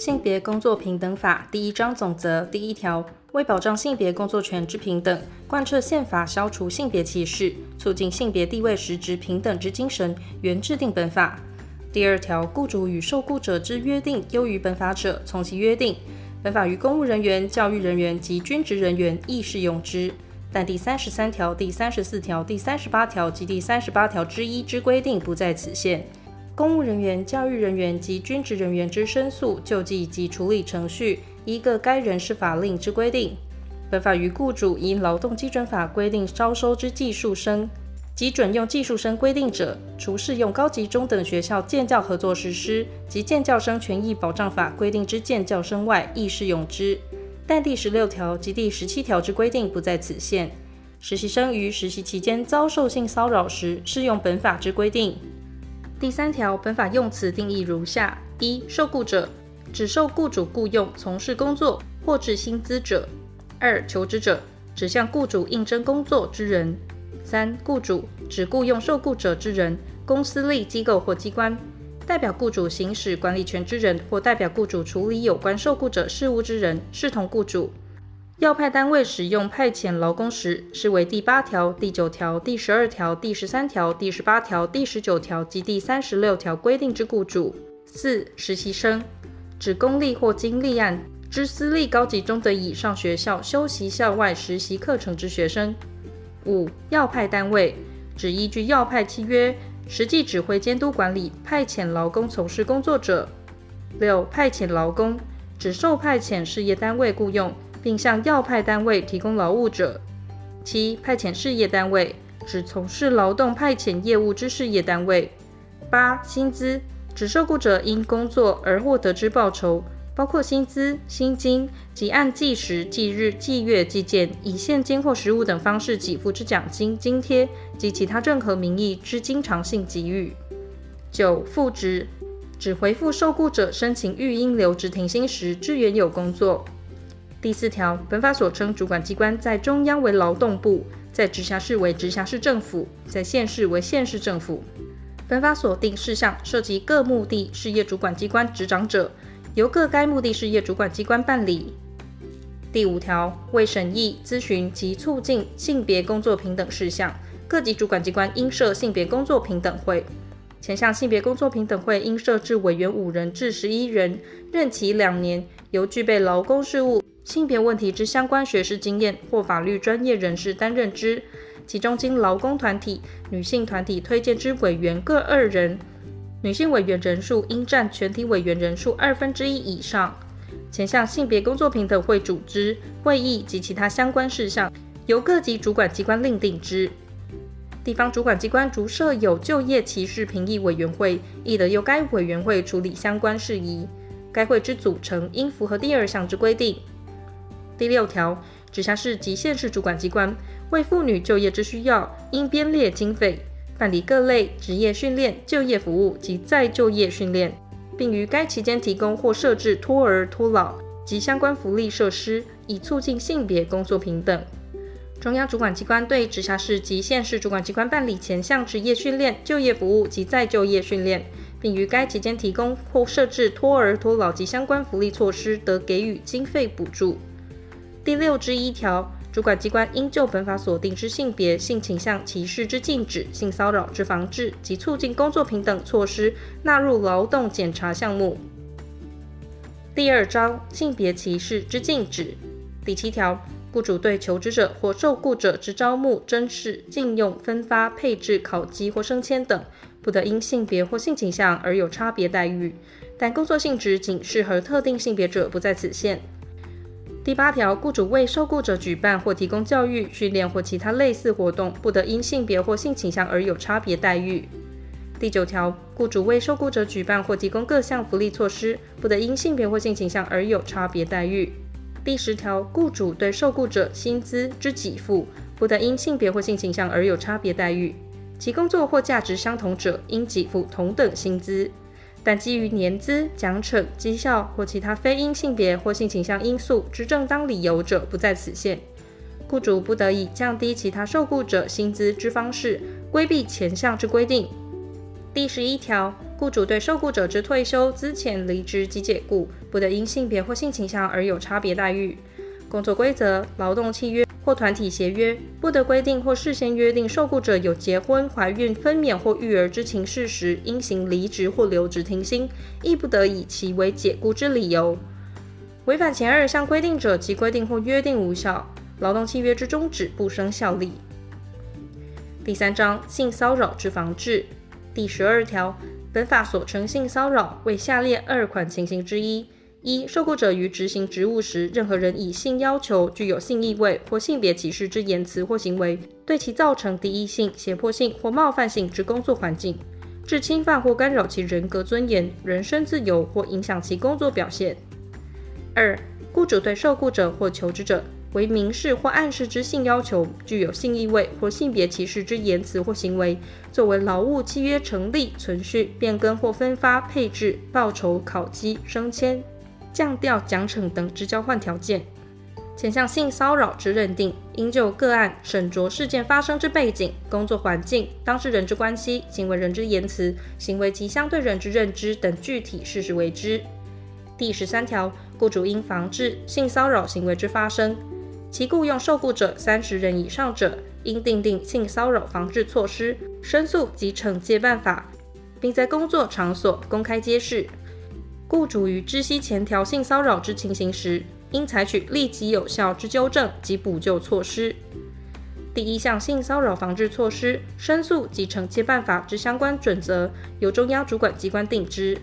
性别工作平等法第一章总则第一条，为保障性别工作权之平等，贯彻宪法消除性别歧视，促进性别地位实质平等之精神，原制定本法。第二条，雇主与受雇者之约定优于本法者，从其约定。本法于公务人员、教育人员及军职人员亦适用之。但第三十三条、第三十四条、第三十八条及第三十八条之一之规定不在此限。公务人员、教育人员及军职人员之申诉、救济及处理程序，依各该人事法令之规定。本法于雇主依劳动基准法规定招收之技术生。及准用技术生规定者，除适用高级中等学校建教合作实施及建教生权益保障法规定之建教生外，亦适用之。但第十六条及第十七条之规定不在此限。实习生于实习期间遭受性骚扰时，适用本法之规定。第三条，本法用词定义如下：一、受雇者，指受雇主雇用从事工作或致薪资者；二、求职者，指向雇主应征工作之人。三、雇主指雇用受雇者之人，公司立机构或机关，代表雇主行使管理权之人，或代表雇主处理有关受雇者事务之人，视同雇主。要派单位使用派遣劳工时，视为第八条、第九条、第十二条、第十三条、第十八条、第十九条及第三十六条规定之雇主。四、实习生指公立或经立案之私立高级中等以上学校修习校外实习课程之学生。五、要派单位指依据要派契约，实际指挥监督管理派遣劳工从事工作者。六、派遣劳工指受派遣事业单位雇用，并向要派单位提供劳务者。七、派遣事业单位指从事劳动派遣业务之事业单位。八、薪资指受雇者因工作而获得之报酬。包括薪资、薪金及按计时、计日、计月计件以现金或实物等方式给付之奖金、津贴及其他任何名义之经常性给予。九、复职指回复受雇者申请育婴留职停薪时之原有工作。第四条，本法所称主管机关，在中央为劳动部，在直辖市为直辖市政府，在县市为县市政府。本法所定事项涉及各目的事业主管机关职掌者。由各该目的事业主管机关办理。第五条，为审议、咨询及促进性别工作平等事项，各级主管机关应设性别工作平等会。前项性别工作平等会应设置委员五人至十一人，任期两年，由具备劳工事务、性别问题之相关学识经验或法律专业人士担任之，其中经劳工团体、女性团体推荐之委员各二人。女性委员人数应占全体委员人数二分之一以上。前项性别工作平等会组织、会议及其他相关事项，由各级主管机关另定之。地方主管机关逐设有就业歧视评议委员会，亦得由该委员会处理相关事宜。该会之组成应符合第二项之规定。第六条，直辖市及县市主管机关为妇女就业之需要，应编列经费。办理各类职业训练、就业服务及再就业训练，并于该期间提供或设置托儿、托老及相关福利设施，以促进性别工作平等。中央主管机关对直辖市及县市主管机关办理前项职业训练、就业服务及再就业训练，并于该期间提供或设置托儿、托老及相关福利措施，得给予经费补助。第六之一条。主管机关应就本法所定之性别、性倾向歧视之禁止、性骚扰之防治及促进工作平等措施纳入劳动检查项目。第二章性别歧视之禁止第七条，雇主对求职者或受雇者之招募、甄试、聘用、分发、配置、考绩或升迁等，不得因性别或性倾向而有差别待遇，但工作性质仅适合特定性别者，不在此限。第八条，雇主为受雇者举办或提供教育、训练或其他类似活动，不得因性别或性倾向而有差别待遇。第九条，雇主为受雇者举办或提供各项福利措施，不得因性别或性倾向而有差别待遇。第十条，雇主对受雇者薪资之给付，不得因性别或性倾向而有差别待遇。其工作或价值相同者，应给付同等薪资。但基于年资、奖惩、绩效或其他非因性别或性倾向因素之正当理由者，不在此限。雇主不得以降低其他受雇者薪资之方式规避前项之规定。第十一条，雇主对受雇者之退休、资遣、离职及解雇，不得因性别或性倾向而有差别待遇。工作规则、劳动契约或团体协约，不得规定或事先约定受雇者有结婚、怀孕、分娩或育儿之情事时，应行离职或留职停薪，亦不得以其为解雇之理由。违反前二项规定者，其规定或约定无效，劳动契约之终止不生效力。第三章性骚扰之防治。第十二条，本法所称性骚扰为下列二款情形之一：一、受雇者于执行职务时，任何人以性要求、具有性意味或性别歧视之言辞或行为，对其造成敌意性、胁迫性或冒犯性之工作环境，致侵犯或干扰其人格尊严、人身自由或影响其工作表现；二、雇主对受雇者或求职者，为明示或暗示之性要求，具有性意味或性别歧视之言辞或行为，作为劳务契约成立、存续、变更或分发、配置、报酬、考绩、升迁、降调、奖惩等之交换条件。前项性骚扰之认定，应就个案审酌事件发生之背景、工作环境、当事人之关系、行为人之言辞、行为及相对人之认知等具体事实为之。第十三条，雇主应防治性骚扰行为之发生。其雇用受雇者三十人以上者，应订定性骚扰防治措施、申诉及惩戒办法，并在工作场所公开揭示。雇主于知悉前条性骚扰之情形时，应采取立即有效之纠正及补救措施。第一项性骚扰防治措施、申诉及惩戒办法之相关准则，由中央主管机关定之。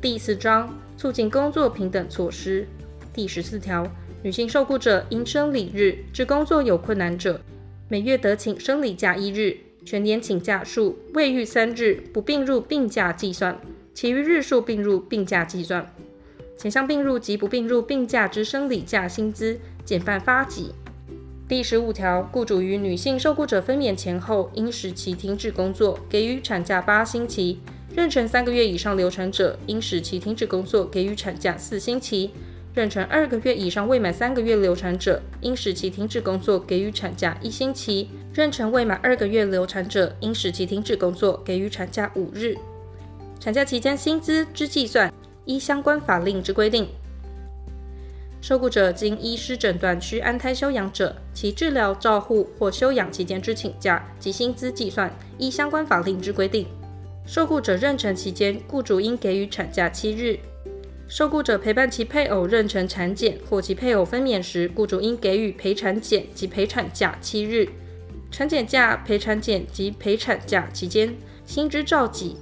第四章促进工作平等措施第十四条。女性受雇者因生理日之工作有困难者，每月得请生理假一日，全年请假数未逾三日，不并入病假计算，其余日数并入病假计算。前项并入及不并入病假之生理假薪资减半发给。第十五条，雇主于女性受雇者分娩前后，应使其停止工作，给予产假八星期；妊娠三个月以上流产者，应使其停止工作，给予产假四星期。妊娠二个月以上未满三个月流产者，应使其停止工作，给予产假一星期；妊娠未满二个月流产者，应使其停止工作，给予产假五日。产假期间薪资之计算，依相关法令之规定。受雇者经医师诊断需安胎休养者，其治疗、照护或休养期间之请假及薪资计算，依相关法令之规定。受雇者妊娠期间，雇主应给予产假七日。受雇者陪伴其配偶妊娠产检或其配偶分娩时，雇主应给予陪产检及陪产假七日。产检假、陪产检及陪产假期间，薪资照给。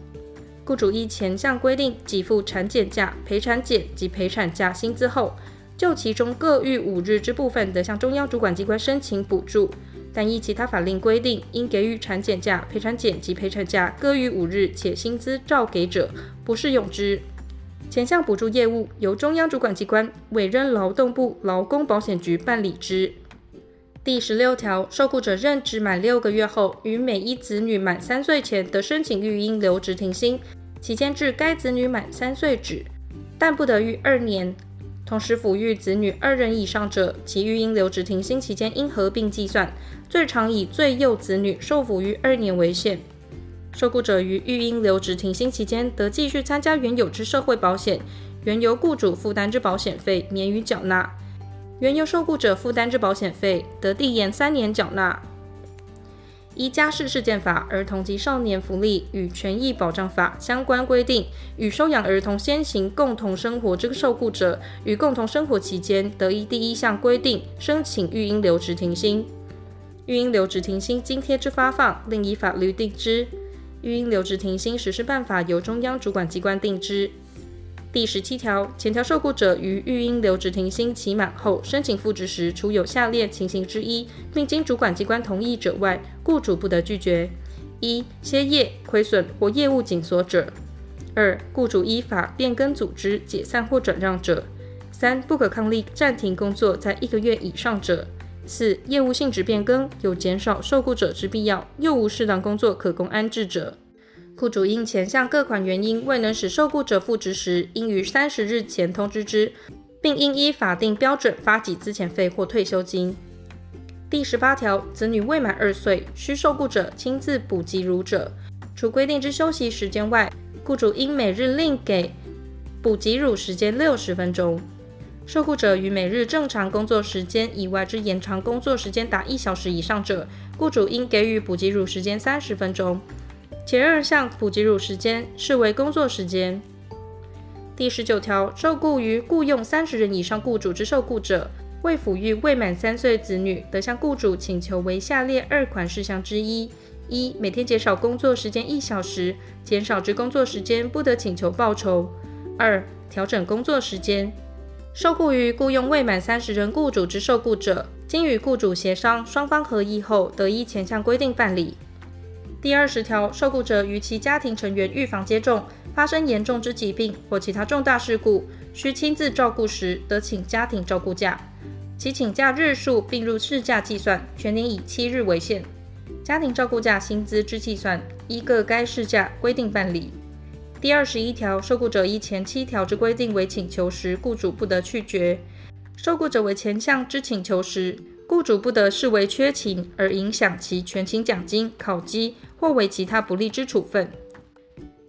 雇主依前项规定给付产检假、陪产检及陪产假薪资后，就其中各逾五日之部分，得向中央主管机关申请补助。但依其他法令规定，应给予产检假、陪产检及陪产假各逾五日且薪资照给者，不适用之。前项补助业务由中央主管机关委任劳动部劳工保险局办理之。第十六条，受雇者任职满六个月后，于每一子女满三岁前得申请育婴留职停薪，期间至该子女满三岁止，但不得逾二年。同时抚育子女二人以上者，其育婴留职停薪期间应合并计算，最长以最幼子女受抚育二年为限。受雇者于育婴留职停薪期间，得继续参加原有之社会保险，原由雇主负担之保险费免予缴纳；原由受雇者负担之保险费，得递延三年缴纳。依家事事件法、儿童及少年福利与权益保障法相关规定，与收养儿童先行共同生活之受雇者，于共同生活期间，得依第一项规定申请育婴留职停薪。育婴留职停薪津贴之发放，另依法律定之。育婴留职停薪实施办法由中央主管机关定之。第十七条，前条受雇者于育婴留职停薪期满后申请复职时，除有下列情形之一，并经主管机关同意者外，雇主不得拒绝：一、歇业、亏损或业务紧缩者；二、雇主依法变更组织、解散或转让者；三、不可抗力暂停工作在一个月以上者。四、业务性质变更，有减少受雇者之必要，又无适当工作可供安置者，雇主因前项各款原因未能使受雇者复职时，应于三十日前通知之，并应依法定标准发给资遣费或退休金。第十八条，子女未满二岁，需受雇者亲自补给乳者，除规定之休息时间外，雇主应每日另给补给乳时间六十分钟。受雇者于每日正常工作时间以外之延长工作时间达一小时以上者，雇主应给予补给乳时间三十分钟。前二项补给乳时间视为工作时间。第十九条，受雇于雇用三十人以上雇主之受雇者，为抚育未满三岁子女，得向雇主请求为下列二款事项之一：一、每天减少工作时间一小时，减少之工作时间不得请求报酬；二、调整工作时间。受雇于雇用未满三十人雇主之受雇者，经与雇主协商，双方合意后，得依前项规定办理。第二十条，受雇者与其家庭成员预防接种。发生严重之疾病或其他重大事故，需亲自照顾时，得请家庭照顾假，其请假日数并入事假计算，全年以七日为限。家庭照顾假薪资之计算，依各该事假规定办理。第二十一条，受雇者依前七条之规定为请求时，雇主不得拒绝；受雇者为前项之请求时，雇主不得视为缺勤而影响其全勤奖金、考绩或为其他不利之处分。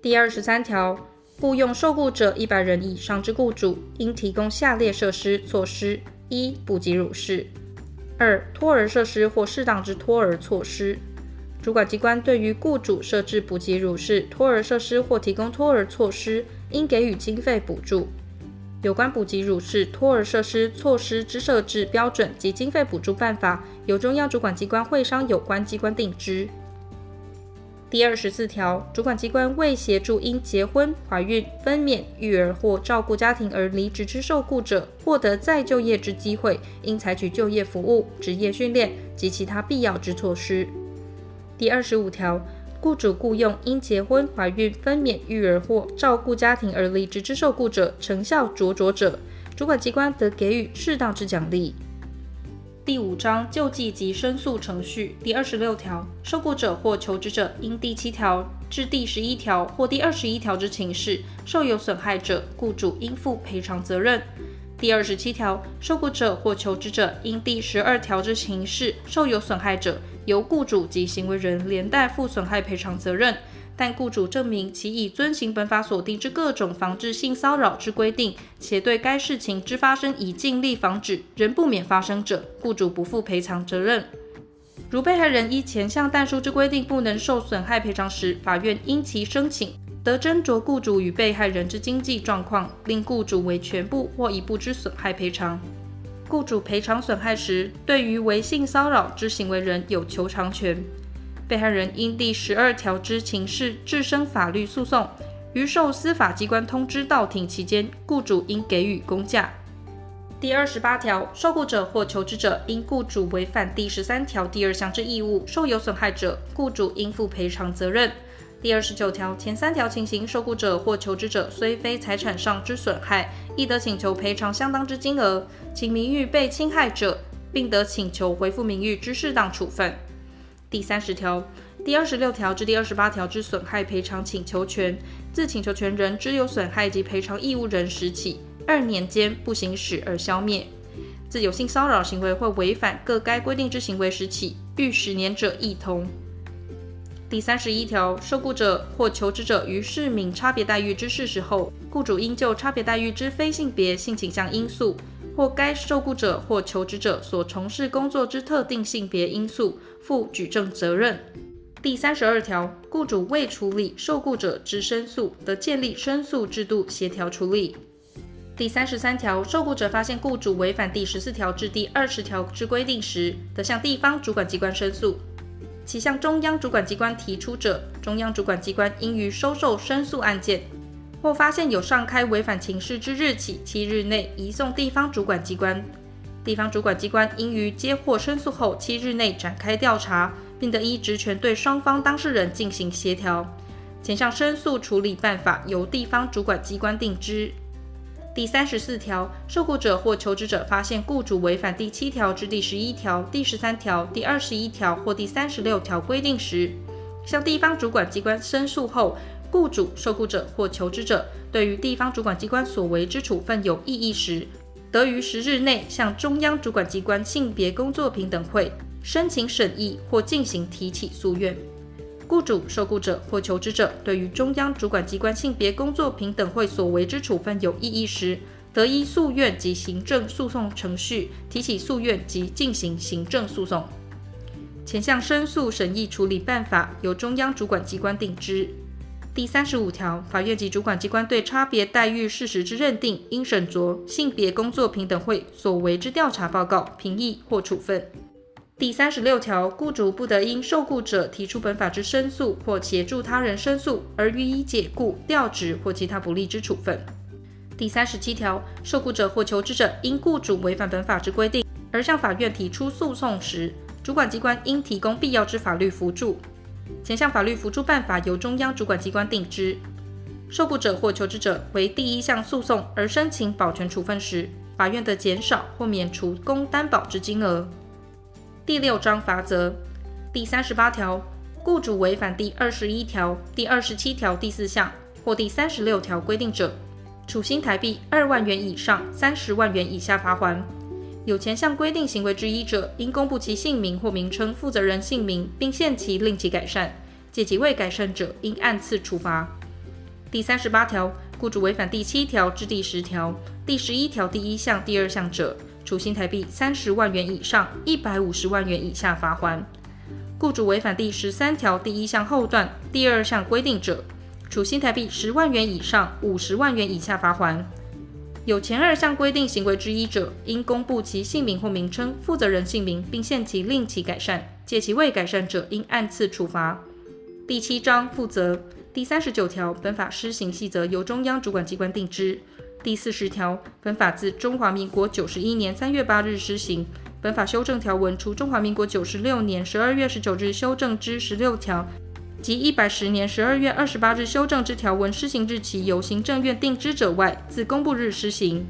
第二十三条，雇用受雇者一百人以上之雇主，应提供下列设施措施：一、补给乳室；二、托儿设施或适当之托儿措施。主管机关对于雇主设置补给乳室、托儿设施或提供托儿措施，应给予经费补助。有关补给乳室、托儿设施措施之设置标准及经费补助办法，由中央主管机关会商有关机关定之。第二十四条，主管机关为协助因结婚、怀孕、分娩、育儿或照顾家庭而离职之受雇者获得再就业之机会，应采取就业服务、职业训练及其他必要之措施。第二十五条，雇主雇用因结婚、怀孕、分娩、育儿或照顾家庭而离职之受雇者，成效卓卓者，主管机关得给予适当之奖励。第五章救济及申诉程序第二十六条，受雇者或求职者因第七条至第十一条或第二十一条之情事受有损害者，雇主应负赔偿责任。第二十七条，受雇者或求职者因第十二条之情事受有损害者，由雇主及行为人连带负损害赔偿责任。但雇主证明其已遵行本法所定之各种防治性骚扰之规定，且对该事情之发生已尽力防止，仍不免发生者，雇主不负赔偿责任。如被害人依前项但书之规定不能受损害赔偿时，法院因其申请，得斟酌雇主与被害人之经济状况，令雇主为全部或一部之损害赔偿。雇主赔偿损害时，对于为性骚扰之行为人有求偿权。被害人因第十二条之情事自身法律诉讼，于受司法机关通知到庭期间，雇主应给予公假。第二十八条，受雇者或求职者因雇主违反第十三条第二项之义务，受有损害者，雇主应负赔偿责任。第二十九条前三条情形，受雇者或求职者虽非财产上之损害，亦得请求赔偿相当之金额，请名誉被侵害者，并得请求回复名誉之适当处分。第三十条、第二十六条至第二十八条之损害赔偿请求权，自请求权人知有损害及赔偿义务人时起，二年间不行使而消灭；自有性骚扰行为或违反各该规定之行为时起，逾十年者亦同。第三十一条，受雇者或求职者于市民差别待遇之事实后，雇主应就差别待遇之非性别性倾向因素，或该受雇者或求职者所从事工作之特定性别因素，负举证责任。第三十二条，雇主未处理受雇者之申诉，得建立申诉制度协调处理。第三十三条，受雇者发现雇主违反第十四条至第二十条之规定时，得向地方主管机关申诉。其向中央主管机关提出者，中央主管机关应于收受申诉案件，或发现有上开违反情事之日起七日内移送地方主管机关，地方主管机关应于接获申诉后七日内展开调查，并得依职权对双方当事人进行协调。前项申诉处理办法由地方主管机关定之。第三十四条，受雇者或求职者发现雇主违反第七条至第十一条、第十三条、第二十一条或第三十六条规定时，向地方主管机关申诉后，雇主、受雇者或求职者对于地方主管机关所为之处分有异议时，得于十日内向中央主管机关性别工作平等会申请审议或进行提起诉愿。雇主、受雇者或求职者对于中央主管机关性别工作平等会所为之处分有异议时，得依诉愿及行政诉讼程序提起诉愿及进行行政诉讼。前项申诉审议处理办法由中央主管机关定之。第三十五条，法院及主管机关对差别待遇事实之认定，应审酌性别工作平等会所为之调查报告、评议或处分。第三十六条，雇主不得因受雇者提出本法之申诉或协助他人申诉而予以解雇、调职或其他不利之处分。第三十七条，受雇者或求职者因雇主违反本法之规定而向法院提出诉讼时，主管机关应提供必要之法律扶助。前项法律扶助办法由中央主管机关定之。受雇者或求职者为第一项诉讼而申请保全处分时，法院得减少或免除供担保之金额。第六章罚则第三十八条，雇主违反第二十一条、第二十七条第四项或第三十六条规定者，处新台币二万元以上三十万元以下罚锾。有前项规定行为之一者，应公布其姓名或名称、负责人姓名，并限期令其改善；届期未改善者，应按次处罚。第三十八条，雇主违反第七条至第十条、第十一条第一项、第二项者，处新台币三十万元以上一百五十万元以下罚锾。雇主违反第十三条第一项后段第二项规定者，处新台币十万元以上五十万元以下罚锾。有前二项规定行为之一者，应公布其姓名或名称、负责人姓名，并限期令其改善；届期未改善者，应按次处罚。第七章负责第三十九条，本法施行细则由中央主管机关定之。第四十条，本法自中华民国九十一年三月八日施行。本法修正条文，除中华民国九十六年十二月十九日修正之十六条及一百十年十二月二十八日修正之条文施行日期由行政院定之者外，自公布日施行。